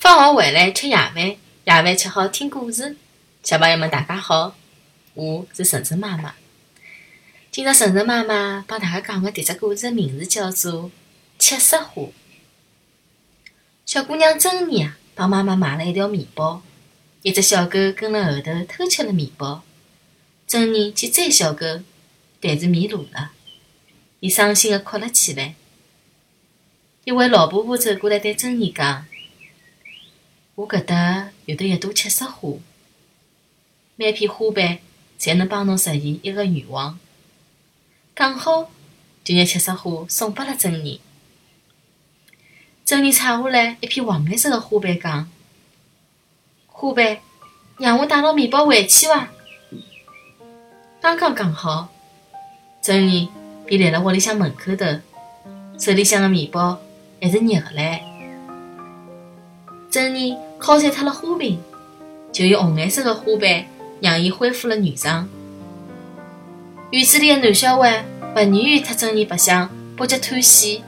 放学回来吃夜饭，夜饭吃好听故事。小朋友们，大家好，我是晨晨妈妈。今朝晨晨妈妈帮大家讲的迭只故事名字叫做《七色花》。小姑娘珍妮啊，帮妈妈买了一条面包，一只小狗跟了后头偷吃了面包。珍妮去追小狗，但是迷路了，伊伤心的哭了起来。一位老婆婆走过来对珍妮讲。我搿搭有得一朵七色花，每片花瓣侪能帮侬实现一个愿望。讲好，就拿七色花送拨了珍妮。珍妮采下来一片黄颜色的花瓣，讲：“花瓣，让我带牢面包回去伐？”刚刚讲好，珍妮便立辣屋里向门口头，手里向的面包还是热的。珍妮敲碎脱了花瓶，就用红颜色的花瓣让伊恢复了原状。院子里的男小孩不愿意和珍妮白相，不觉叹息。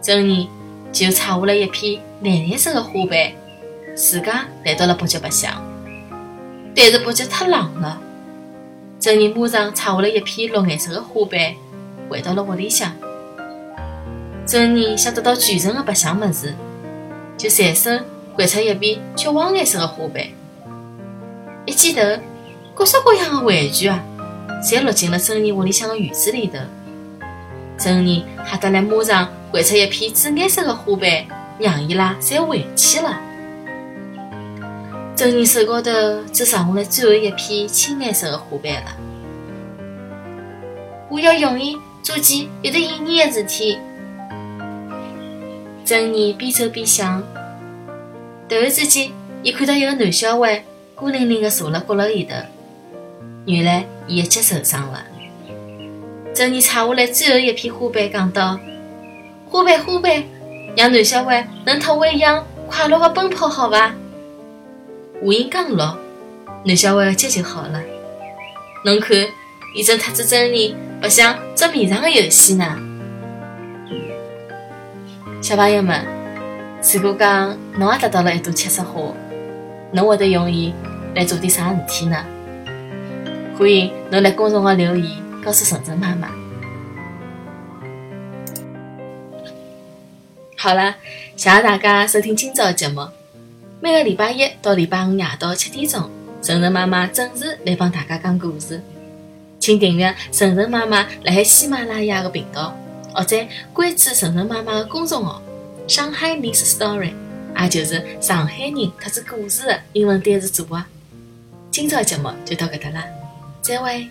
珍妮就采下了一片蓝颜色的花瓣，自家来到了伯爵白相。但是伯爵太冷了，珍妮马上采下了一片绿颜色的花瓣，回到了屋里向。珍妮想得到全程的白相么子。就随手掼出一片橘黄颜色的花瓣，一记头，各式各样的玩具啊，侪落进了珍妮屋里向的院子里头。珍妮吓得来，马上掼出一片紫颜色的花瓣，让伊拉侪回去了。珍妮手高头只剩下来最后一片青颜色的花瓣了。我要用伊做件有得意义的事体。珍妮边走边想，突然之间，伊看到一个男小孩孤零零地坐辣角落里头。原来，伊一脚受伤了。珍妮采下来最后一片花瓣，讲道：“花瓣，花瓣，让男小孩能特我一样快乐地奔跑，好伐？”话音刚落，男小孩的脚就好了。侬看，伊正踏着珍妮白相捉迷藏的游戏呢。小朋友们，如果讲侬也得到了一朵七色花，侬会得用伊来做点啥事体呢？欢迎侬来公众号留言，告诉晨晨妈妈。好了，谢谢大家收听今朝的节目。每个礼拜一到礼拜五夜到七点钟，晨晨妈妈准时来帮大家讲故事。请订阅晨晨妈妈辣海喜马拉雅的频道。或者关注晨晨妈妈的公众号“上海 News Story”，也就是上海人特子故事的英文单词组合。今朝节目就到搿搭啦，再会。